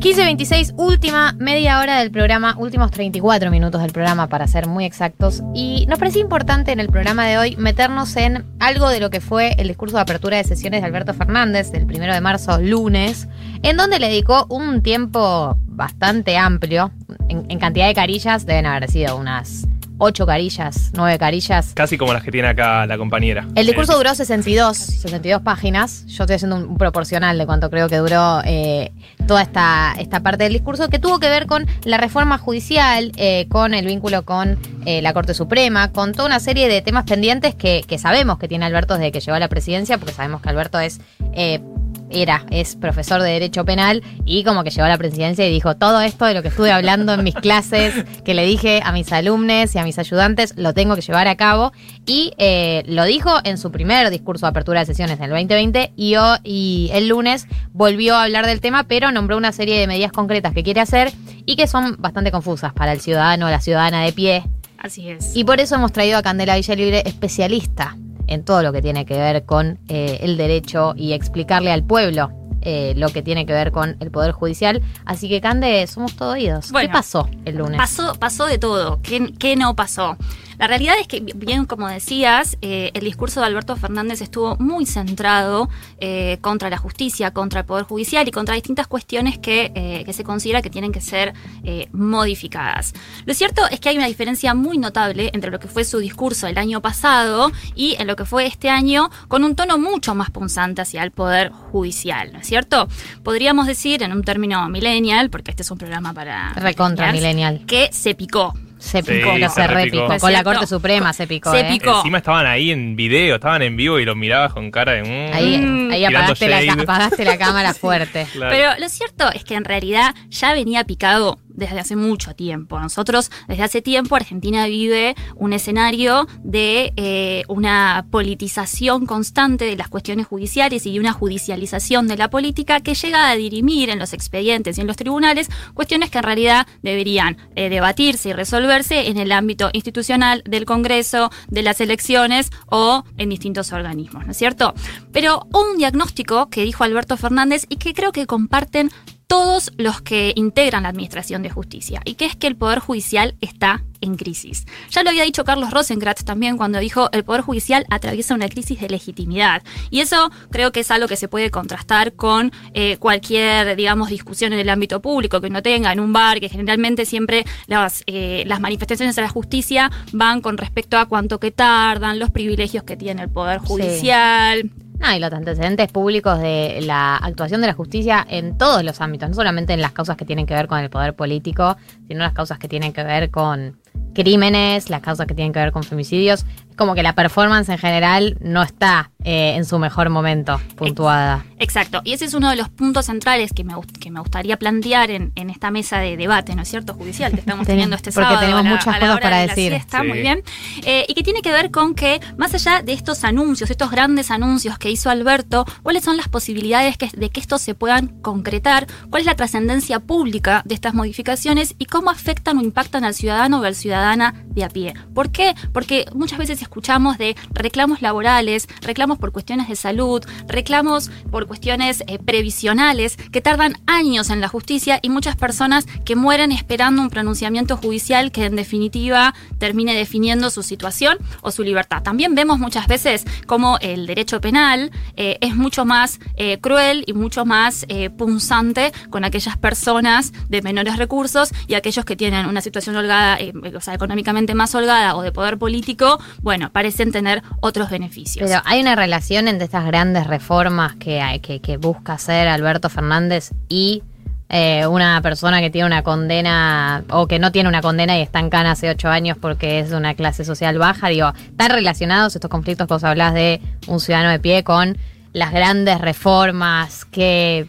15.26, última media hora del programa, últimos 34 minutos del programa para ser muy exactos. Y nos parecía importante en el programa de hoy meternos en algo de lo que fue el discurso de apertura de sesiones de Alberto Fernández del primero de marzo, lunes, en donde le dedicó un tiempo bastante amplio. En, en cantidad de carillas deben haber sido unas ocho carillas, nueve carillas. Casi como las que tiene acá la compañera. El discurso Eh, duró 62, 62 páginas. Yo estoy haciendo un proporcional de cuánto creo que duró eh, toda esta, esta parte del discurso, que tuvo que ver con la reforma judicial, eh, con el vínculo con eh, la Corte Suprema, con toda una serie de temas pendientes que, que sabemos que tiene Alberto desde que llegó a la presidencia, porque sabemos que Alberto es... era, es profesor de Derecho Penal y como que llegó a la presidencia y dijo, todo esto de lo que estuve hablando en mis clases, que le dije a mis alumnos y a mis ayudantes, lo tengo que llevar a cabo. Y eh, lo dijo en su primer discurso de apertura de sesiones del 2020 y, ho- y el lunes volvió a hablar del tema, pero nombró una serie de medidas concretas que quiere hacer y que son bastante confusas para el ciudadano o la ciudadana de pie. Así es. Y por eso hemos traído a Candela Villalibre, especialista en todo lo que tiene que ver con eh, el derecho y explicarle al pueblo eh, lo que tiene que ver con el Poder Judicial. Así que, Cande, somos todo oídos. Bueno, ¿Qué pasó el lunes? Pasó, pasó de todo. ¿Qué, qué no pasó? La realidad es que, bien como decías, eh, el discurso de Alberto Fernández estuvo muy centrado eh, contra la justicia, contra el Poder Judicial y contra distintas cuestiones que, eh, que se considera que tienen que ser modificadas. Lo cierto es que hay una diferencia muy notable entre lo que fue su discurso el año pasado y en lo que fue este año, con un tono mucho más punzante hacia el Poder Judicial, ¿no es cierto? Podríamos decir, en un término millennial, porque este es un programa para... Recontra millennial. que se picó. Se Sí, picó, se se repicó. Con la. Corte Suprema se picó. Se ¿eh? picó. Encima estaban ahí en video, estaban en vivo y los mirabas con cara de. mm, Ahí, ahí apagaste la, apagaste cámara fuerte. claro. Pero lo cierto es que en realidad ya venía picado desde hace mucho tiempo. Nosotros, desde hace tiempo, Argentina vive un escenario de eh, una politización constante de las cuestiones judiciales y una judicialización de la política que llega a dirimir en los expedientes y en los tribunales cuestiones que en realidad deberían eh, debatirse y resolverse en el ámbito institucional del Congreso, de las elecciones o en distintos organismos, ¿no es cierto? Pero un diagnóstico que dijo Alberto Fernández y que creo que comparten todos los que integran la Administración de Justicia, y que es que el Poder Judicial está en crisis. Ya lo había dicho Carlos Rosenkratz también cuando dijo el Poder Judicial atraviesa una crisis de legitimidad. Y eso creo que es algo que se puede contrastar con eh, cualquier, digamos, discusión en el ámbito público que uno tenga en un bar, que generalmente siempre las, eh, las manifestaciones a la justicia van con respecto a cuánto que tardan, los privilegios que tiene el Poder Sí. No, y los antecedentes públicos de la actuación de la justicia en todos los ámbitos, no solamente en las causas que tienen que ver con el poder político, sino las causas que tienen que ver con crímenes, las causas que tienen que ver con femicidios. Es como que la performance en general no está eh, en su mejor momento puntuada. Exacto, y ese es uno de los puntos centrales que me, que me gustaría plantear en, en esta mesa de debate, ¿no es cierto? Judicial que estamos Ten- teniendo este porque sábado. tenemos a la- muchas cosas para de decir. Sí. muy bien. Eh, y que tiene que ver con que, más allá de estos anuncios, estos grandes anuncios que hizo Alberto, ¿cuáles son las posibilidades que- de que estos se puedan concretar? ¿Cuál es la trascendencia pública de estas modificaciones y cómo afectan o impactan al ciudadano o al ciudadana de a pie? ¿Por qué? Porque muchas veces escuchamos de reclamos laborales, reclamos por cuestiones de salud, reclamos por cuestiones eh, previsionales que tardan años en la justicia y muchas personas que mueren esperando un pronunciamiento judicial que en definitiva termine definiendo su situación o su libertad. También vemos muchas veces cómo el derecho penal eh, es mucho más eh, cruel y mucho más punzante con aquellas personas de menores recursos y aquellos que tienen una situación holgada, o sea, económicamente más holgada o de poder político, bueno, parecen tener otros beneficios. Pero hay una relación entre estas grandes reformas que, hay- que, busca hacer Alberto Fernández y eh, una persona que tiene una condena o que no tiene una condena y está en cana hace ocho años porque es de una clase social baja. Digo, ¿están relacionados estos conflictos que vos hablás de un ciudadano de pie con las grandes reformas que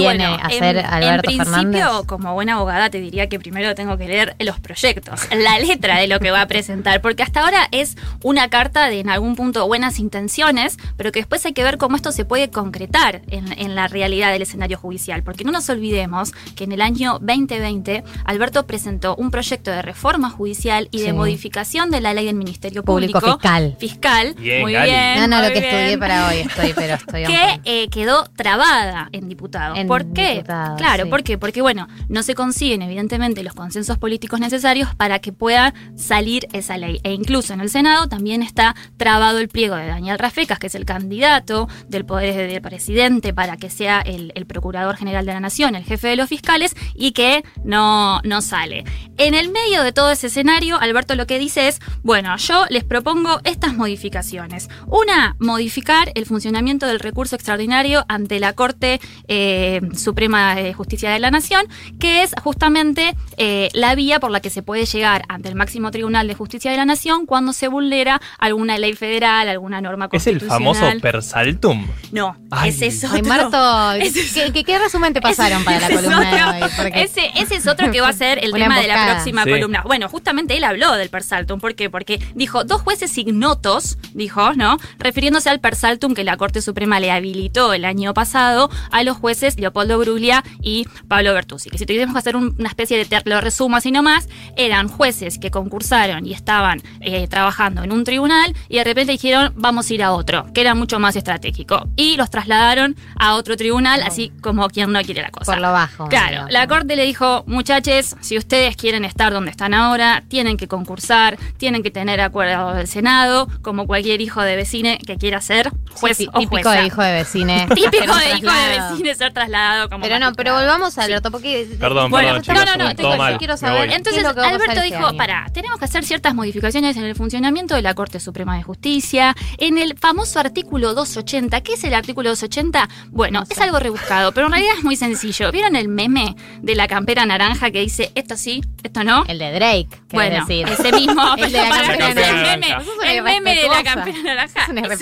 viene bueno, a hacer en, Alberto en Fernández? principio, como buena abogada, te diría que primero tengo que leer los proyectos, la letra de lo que va a presentar, porque hasta ahora es una carta de en algún punto buenas intenciones, pero que después hay que ver cómo esto se puede concretar en, en la realidad del escenario judicial, porque no nos olvidemos que en el año 2020 Alberto presentó un proyecto de reforma judicial y Sí. de modificación de la ley del Ministerio Público Público. fiscal. Fiscal. Bien, muy Gali. bien. No, no, lo que estudié bien para hoy estoy, pero estoy que eh, quedó trabada en diputados. En 100 ¿Por qué? claro, sí. ¿por qué? Porque, bueno, no se consiguen, evidentemente, los consensos políticos necesarios para que pueda salir esa ley. E incluso en el Senado también está trabado el pliego de Daniel Rafecas, que es el candidato del poder del presidente para que sea el, el procurador general de la Nación, el jefe de los fiscales, y que no, no sale. En el medio de todo ese escenario, Alberto lo que dice es, bueno, yo les propongo estas modificaciones. Una, modificar el funcionamiento del recurso extraordinario ante la Corte eh, Suprema de Justicia de la Nación, que es justamente eh, la vía por la que se puede llegar ante el máximo Tribunal de Justicia de la Nación cuando se vulnera alguna ley federal, alguna norma Es el constitucional. famoso persaltum. No, Ay. ese es otro. Ay, Marto, Ese es- ¿qué, qué, qué resumen te pasaron para la ese es columna otro- de hoy? Porque- Ese, ese es otro que va a ser el tema de la próxima Sí. columna. Bueno, justamente él habló del persaltum. ¿Por qué? Porque dijo, dos jueces ignotos, dijo, ¿no? Refiriéndose al persaltum que la Corte Suprema le habilitó el año pasado a los jueces Leopoldo Bruglia y Pablo Bertuzzi. Que si tuviésemos que hacer un- una especie de, lo resumo así nomás, eran jueces que concursaron y estaban eh, trabajando en un tribunal y de repente dijeron, vamos a ir a otro, que era mucho más estratégico. Y los trasladaron a otro tribunal, así como quien no quiere la cosa. Por lo bajo. Claro, la corte le dijo, muchachos, si ustedes quieren estar donde están ahora, tienen que concursar, tienen que tener acuerdo del Senado, como cualquier hijo de vecine que quiera ser juez Sí, o típico jueza. de hijo de vecine. Típico de hijo de vecine ser trasladado como Pero no, pero volvamos a Alberto, porque. Perdón, Bueno, perdón, no, chicos. no, no, todo tengo- mal. quiero saber- voy. ¿qué Entonces Alberto este dijo, año? para, tenemos que hacer ciertas modificaciones en el funcionamiento de la Corte Suprema de Justicia, en el famoso artículo 280. ¿Qué es el artículo 280? Bueno, No sé. es algo rebuscado, pero en realidad es muy sencillo. ¿Vieron el meme de la campera naranja que dice esto sí, esto no? El de Drake, Bueno, decir. ese mismo, El de la campera el naranja. meme, el meme de la campera naranja. Es una de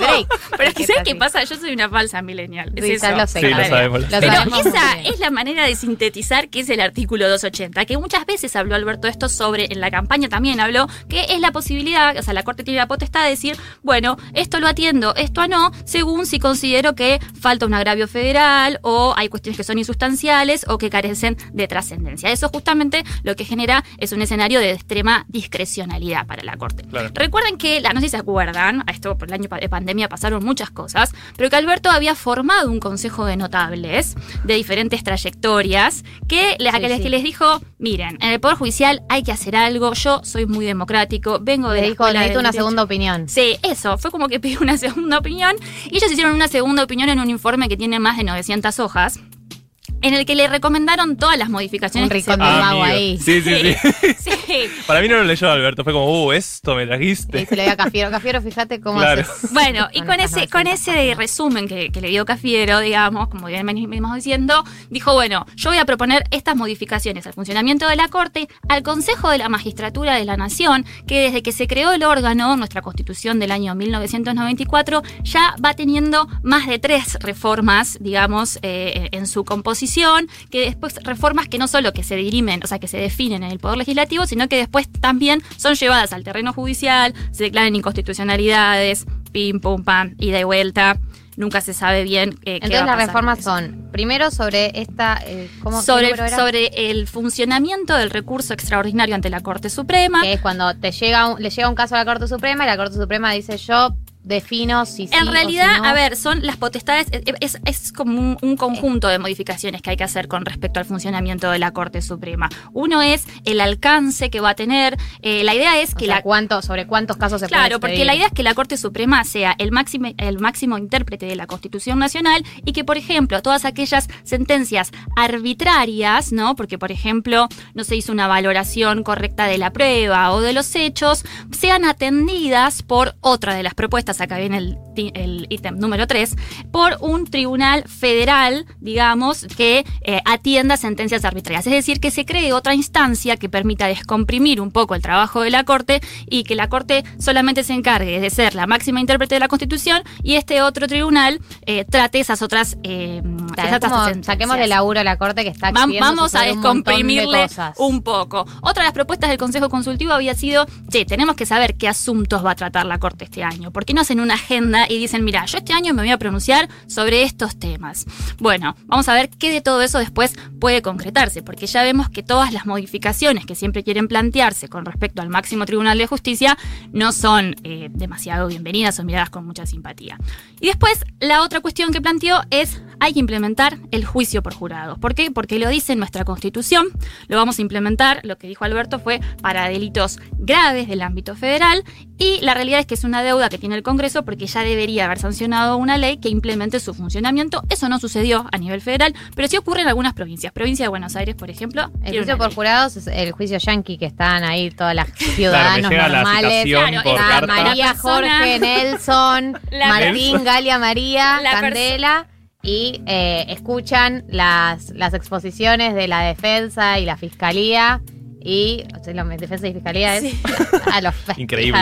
Drake. Pero es que Es ¿sabes qué pasa? Yo soy una falsa millennial. Es Sí, eso. lo sé, Sí, lo. Sabemos. Lo Pero sabemos muy esa es la manera de sintetizar qué es el artículo 280, que muchas veces habló Alberto esto sobre, en la campaña también habló, que es la posibilidad, o sea, la Corte tiene la potestad de decir, bueno, esto lo atiendo, esto no, según si considero que falta un agravio federal o hay cuestiones que son insustanciales o que carecen de trascendencia. Eso justamente lo que genera es un escenario de extrema discrecionalidad para la Corte. Claro. Recuerden que, la, no sé si se acuerdan, a esto por el año de pandemia pasaron muchas cosas, pero que Alberto había formado un consejo de notables de diferentes trayectorias que, le- a Sí, que les, sí. que les dijo, miren, en el Poder Judicial hay que hacer algo, yo soy muy democrático, vengo de Le la dijo, necesito una derecho". segunda opinión. Sí, eso, fue como que pidió una segunda opinión y ellos hicieron una segunda opinión en un informe que tiene más de 900 hojas. En el que le recomendaron todas las modificaciones Un que se rincón del Ah, mago amigo. ahí. Sí, sí, sí. Sí. Para mí no lo leyó Alberto. Fue como, uh, esto me Y trajiste. se le dio a Cafiero. Cafiero, fíjate cómo Claro. haces. Bueno, y con ese, con 900 ese resumen que, que le dio Cafiero, digamos, como bien venimos diciendo, dijo, bueno, yo voy a proponer estas modificaciones al funcionamiento de la Corte, al Consejo de la Magistratura de la Nación, que desde que se creó el órgano, nuestra constitución del año 1994, ya va teniendo más de tres reformas, digamos, eh, en su composición, que después reformas que no solo que se dirimen, o sea, que se definen en el Poder Legislativo, sino que después también son llevadas al terreno judicial, se declaran inconstitucionalidades, pim, pum, pam, ida y vuelta. Nunca se sabe bien eh, qué Entonces va a las pasar reformas son, primero sobre esta, eh, ¿cómo qué sobre, sobre el funcionamiento del recurso extraordinario ante la Corte Suprema. que es cuando te llega un- le llega un caso a la Corte Suprema y la Corte Suprema dice yo defino si sí En o realidad, si no. a ver, son las potestades, es, es- como un, un conjunto de modificaciones que hay que hacer con respecto al funcionamiento de la Corte Suprema. Uno es el alcance que va a tener, eh, la idea es O que sea, la, cuánto, sobre cuántos casos se puede Claro, porque la idea es que la Corte Suprema sea el máximo, el máximo intérprete de la Constitución Nacional y que, por ejemplo, todas aquellas sentencias arbitrarias, ¿no? Porque, por ejemplo, no se hizo una valoración correcta de la prueba o de los hechos, sean atendidas por otra de las propuestas, acá viene el, ítem número 3, por un tribunal federal, digamos, que eh, atienda sentencias arbitrarias. Es decir, que se cree otra instancia que permita descomprimir un poco el trabajo de la Corte y que la Corte solamente se encargue de ser la máxima intérprete de la Constitución y este otro tribunal eh, trate esas otras, eh, esas otras sentencias. saquémosle laburo a la Corte que está queriendo Vamos a un de descomprimirle cosas. un poco. Otra de las propuestas del Consejo Consultivo había sido, che, tenemos que saber qué asuntos va a tratar la Corte este año. ¿Por qué no hacen una agenda y dicen, mira, yo este año me voy a pronunciar sobre estos temas? Bueno, vamos a ver qué de todo eso después puede concretarse, porque ya vemos que todas las modificaciones que siempre quieren plantearse con respecto al máximo Tribunal de Justicia no son eh, demasiado bienvenidas o miradas con mucha simpatía. Y después, la otra cuestión que planteó es hay que implementar el juicio por jurados. ¿Por qué? Porque lo dice nuestra Constitución, lo vamos a implementar, lo que dijo Alberto fue para delitos graves del ámbito federal y la realidad es que es una deuda que tiene el Congreso porque ya debería haber sancionado una ley que implemente su funcionamiento. Eso no sucedió a nivel federal, pero sí ocurre en algunas provincias. Provincia de Buenos Aires, por ejemplo. El juicio por jurados es el juicio yanqui que están ahí todas las ciudadanos normales. María, Jorge, Nelson, Martín, Galia María, Candela y eh, escuchan las, las exposiciones de la defensa y la fiscalía y la defensa y fiscalía es a los increíble.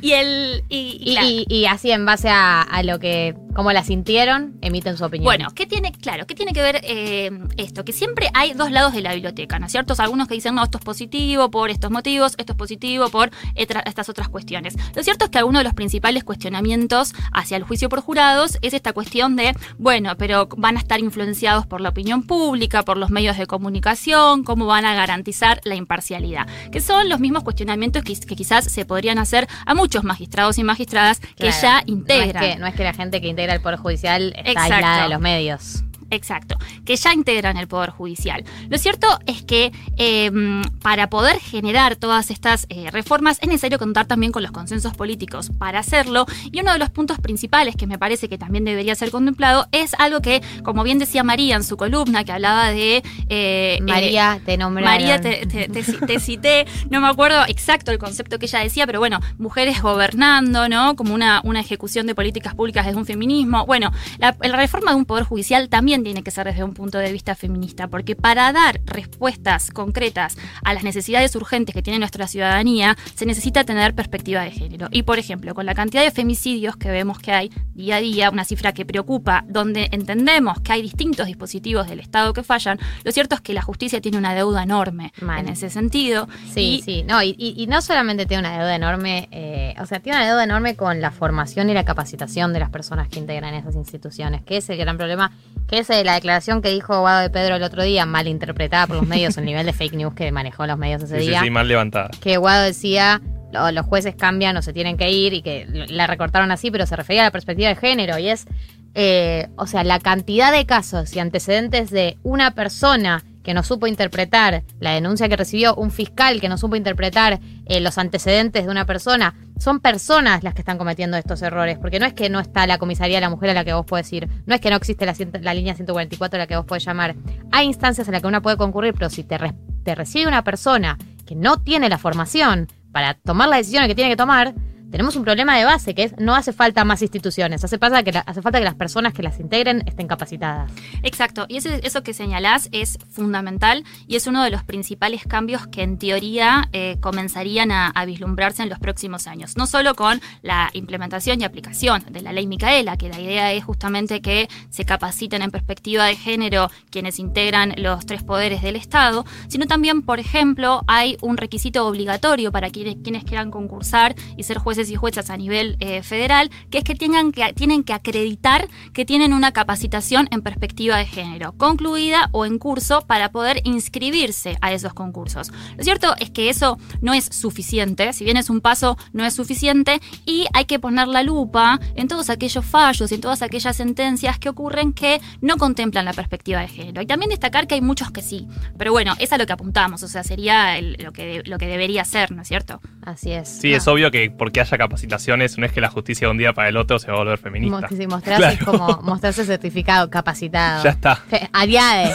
y el y, y, así en base a, a, lo que como la sintieron emiten su opinión. Bueno qué tiene claro qué tiene que ver eh, esto que siempre hay dos lados de la biblioteca no es cierto algunos que dicen no esto es positivo por estos motivos esto es positivo por estas otras cuestiones lo cierto es que uno de los principales cuestionamientos hacia el juicio por jurados es esta cuestión de bueno pero van a estar influenciados por la opinión pública por los medios de comunicación cómo van a garantizar la imparcialidad parcialidad, que son los mismos cuestionamientos que, quizás se podrían hacer a muchos magistrados y magistradas que ya integran. No es, que, la gente que integra el Poder Judicial está aislada de los medios. Exacto, que ya integran el Poder Judicial. Lo cierto es que em, para poder generar todas estas eh, reformas es necesario contar también con los consensos políticos para hacerlo y uno de los puntos principales que me parece que también debería ser contemplado es algo que, como bien decía María en su columna, que hablaba de... Eh, eh, María, te nombraron. María, te, cité, no me acuerdo exacto el concepto que ella decía, pero bueno, mujeres gobernando, ¿no? Como una, una ejecución de políticas públicas desde un feminismo. Bueno, la, la reforma de un Poder Judicial también tiene que ser desde un punto de vista feminista, porque para dar respuestas concretas a las necesidades urgentes que tiene nuestra ciudadanía, se necesita tener perspectiva de género. Y por ejemplo, con la cantidad de femicidios que vemos que hay día a día, una cifra que preocupa, donde entendemos que hay distintos dispositivos del Estado que fallan, lo cierto es que la justicia tiene una deuda enorme en ese sentido. Sí, sí, no, y, no solamente tiene una deuda enorme, eh, o sea, tiene una deuda enorme con la formación y la capacitación de las personas que integran esas instituciones, que es el gran problema, que es la declaración que dijo Guado de Pedro el otro día, mal interpretada por los medios, el nivel de fake news que manejó los medios ese día. Sí, sí, mal levantada. Que Guado decía, los jueces cambian o se tienen que ir y que la recortaron así, pero se refería a la perspectiva de género y es, eh, o sea, la cantidad de casos y antecedentes de una persona que no supo interpretar la denuncia que recibió, un fiscal que no supo interpretar eh, los antecedentes de una persona, son personas las que están cometiendo estos errores, porque no es que no está la comisaría de la mujer a la que vos podés ir, no es que no existe la, línea 144 a la que vos podés llamar. Hay instancias en las que uno puede concurrir, pero si te, te recibe una persona que no tiene la formación para tomar la decisión que tiene que tomar, tenemos un problema de base, que es no hace falta más instituciones, hace falta que, hace falta que las personas que las integren estén capacitadas. Exacto, y eso que señalás es fundamental y es uno de los principales cambios que en teoría eh, comenzarían a, vislumbrarse en los próximos años. No solo con la implementación y aplicación de la ley Micaela, que la idea es justamente que se capaciten en perspectiva de género quienes integran los tres poderes del Estado, sino también, por ejemplo, hay un requisito obligatorio para quienes, quienes quieran concursar y ser jueces y juezas a nivel eh, federal, que es que, tengan que tienen que acreditar que tienen una capacitación en perspectiva de género, concluida o en curso para poder inscribirse a esos concursos. Lo cierto es que eso no es suficiente, si bien es un paso, no es suficiente y hay que poner la lupa en todos aquellos fallos y en todas aquellas sentencias que ocurren que no contemplan la perspectiva de género. Y también destacar que hay muchos que sí, pero bueno, es a lo que apuntamos, o sea, sería lo, que, lo que debería ser, ¿no es cierto? Así es. Sí, es obvio que porque haya capacitaciones no es que la justicia de un día para el otro se va a volver feminista. Sí, mostrarse es como mostrarse certificado, capacitado. Ya está. Aliade.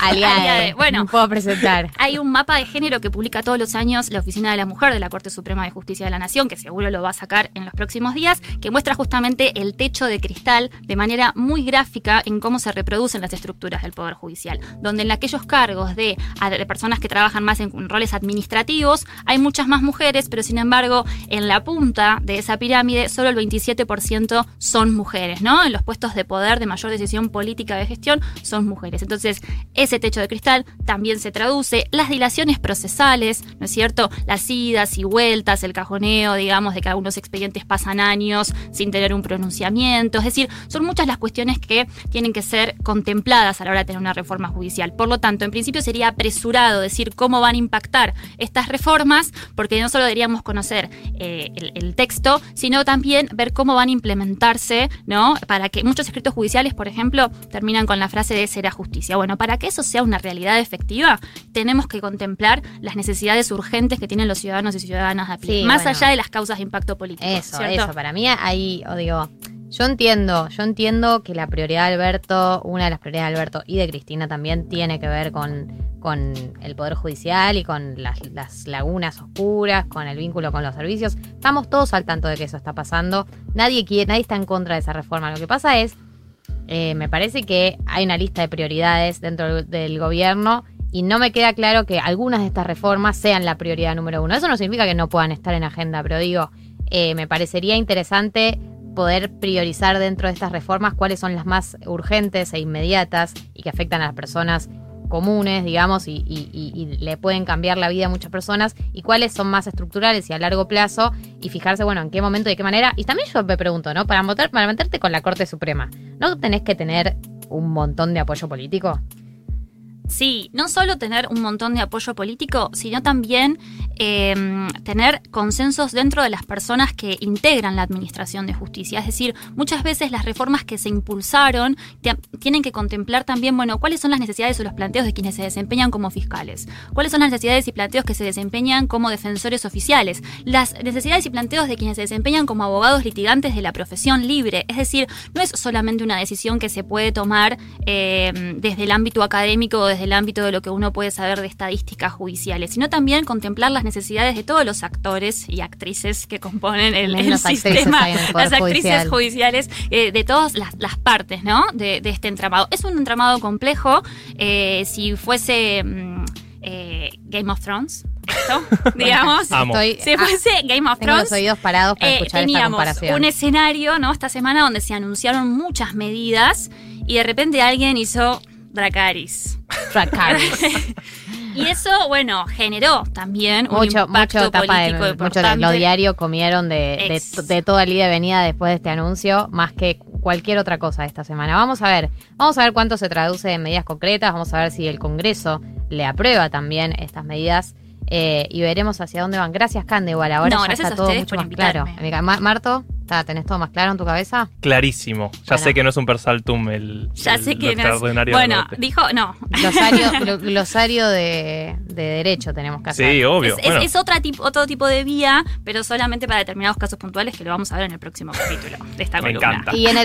Aliade. Bueno, puedo presentar. Hay un mapa de género que publica todos los años la Oficina de la Mujer de la Corte Suprema de Justicia de la Nación, que seguro lo va a sacar en los próximos días, que muestra justamente el techo de cristal de manera muy gráfica en cómo se reproducen las estructuras del Poder Judicial, donde en aquellos cargos de, de personas que trabajan más en roles administrativos hay muchas más mujeres, pero sin embargo en la punta de esa pirámide, solo el 27% son mujeres, ¿no? En los puestos de poder de mayor decisión política de gestión son mujeres. Entonces, ese techo de cristal también se traduce. Las dilaciones procesales, ¿no es cierto? Las idas y vueltas, el cajoneo, digamos, de que algunos expedientes pasan años sin tener un pronunciamiento. Es decir, son muchas las cuestiones que tienen que ser contempladas a la hora de tener una reforma judicial. Por lo tanto, en principio sería apresurado decir cómo van a impactar estas reformas, porque no solo deberíamos conocer eh, el, el texto, sino también ver cómo van a implementarse, ¿no? Para que muchos escritos judiciales, por ejemplo, terminan con la frase de será justicia. Bueno, para que eso sea una realidad efectiva, tenemos que contemplar las necesidades urgentes que tienen los ciudadanos y ciudadanas a pie, Sí, más bueno. allá de las causas de impacto político. Eso, ¿cierto? eso. Para mí ahí, o digo, yo entiendo, yo entiendo que la prioridad de Alberto, una de las prioridades de Alberto y de Cristina también tiene que ver con, con el Poder Judicial y con las, las lagunas oscuras, con el vínculo con los servicios. Estamos todos al tanto de que eso está pasando. Nadie quiere, nadie está en contra de esa reforma. Lo que pasa es, eh, me parece que hay una lista de prioridades dentro del gobierno y no me queda claro que algunas de estas reformas sean la prioridad número uno. Eso no significa que no puedan estar en agenda, pero digo, eh, me parecería interesante poder priorizar dentro de estas reformas cuáles son las más urgentes e inmediatas y que afectan a las personas comunes, digamos, y, le pueden cambiar la vida a muchas personas, y cuáles son más estructurales y a largo plazo, y fijarse, bueno, en qué momento y de qué manera. Y también yo me pregunto, ¿no? Para, votar, para meterte con la Corte Suprema, ¿no tenés que tener un montón de apoyo político? Sí, no solo tener un montón de apoyo político, sino también eh, tener consensos dentro de las personas que integran la administración de justicia. Es decir, muchas veces las reformas que se impulsaron tienen que contemplar también, bueno, cuáles son las necesidades o los planteos de quienes se desempeñan como fiscales, cuáles son las necesidades y planteos que se desempeñan como defensores oficiales, las necesidades y planteos de quienes se desempeñan como abogados litigantes de la profesión libre. Es decir, no es solamente una decisión que se puede tomar eh, desde el ámbito académico desde el ámbito de lo que uno puede saber de estadísticas judiciales, sino también contemplar las necesidades de todos los actores y actrices que componen el, sistema, el las actrices Judicial. judiciales, eh, de todas las, las partes ¿no? de, de este entramado. Es un entramado complejo. eh, si fuese mm, eh, Game of Thrones, esto, digamos, Amo. Estoy- si ah, fuese Game of tengo los Thrones, oídos parados para eh, escuchar esta teníamos comparación. un escenario, ¿no? Esta semana donde se anunciaron muchas medidas y de repente alguien hizo Dracaris. Dracarys. Y eso, bueno, generó también un mucho, impacto mucho tapa de, político mucho de lo diario comieron de, de, de toda el ida y venida después de este anuncio, más que cualquier otra cosa esta semana. Vamos a ver, vamos a ver cuánto se traduce en medidas concretas, vamos a ver si el Congreso le aprueba también estas medidas eh, y veremos hacia dónde van. Gracias, Cande, igual ahora No, ya está todo mucho por más claro. Amiga, Marto, ¿está- ¿tenés todo más claro en tu cabeza? Clarísimo. Ya Bueno. sé que no es un persaltum el, Ya el- sé que no es- Bueno, dijo, no. Glosario, glo- glosario de, de derecho tenemos que hacer. Sí, obvio. Es, Bueno, es otra tipo, otro tipo de vía, pero solamente para determinados casos puntuales que lo vamos a ver en el próximo capítulo de esta Me columna. encanta. Y en el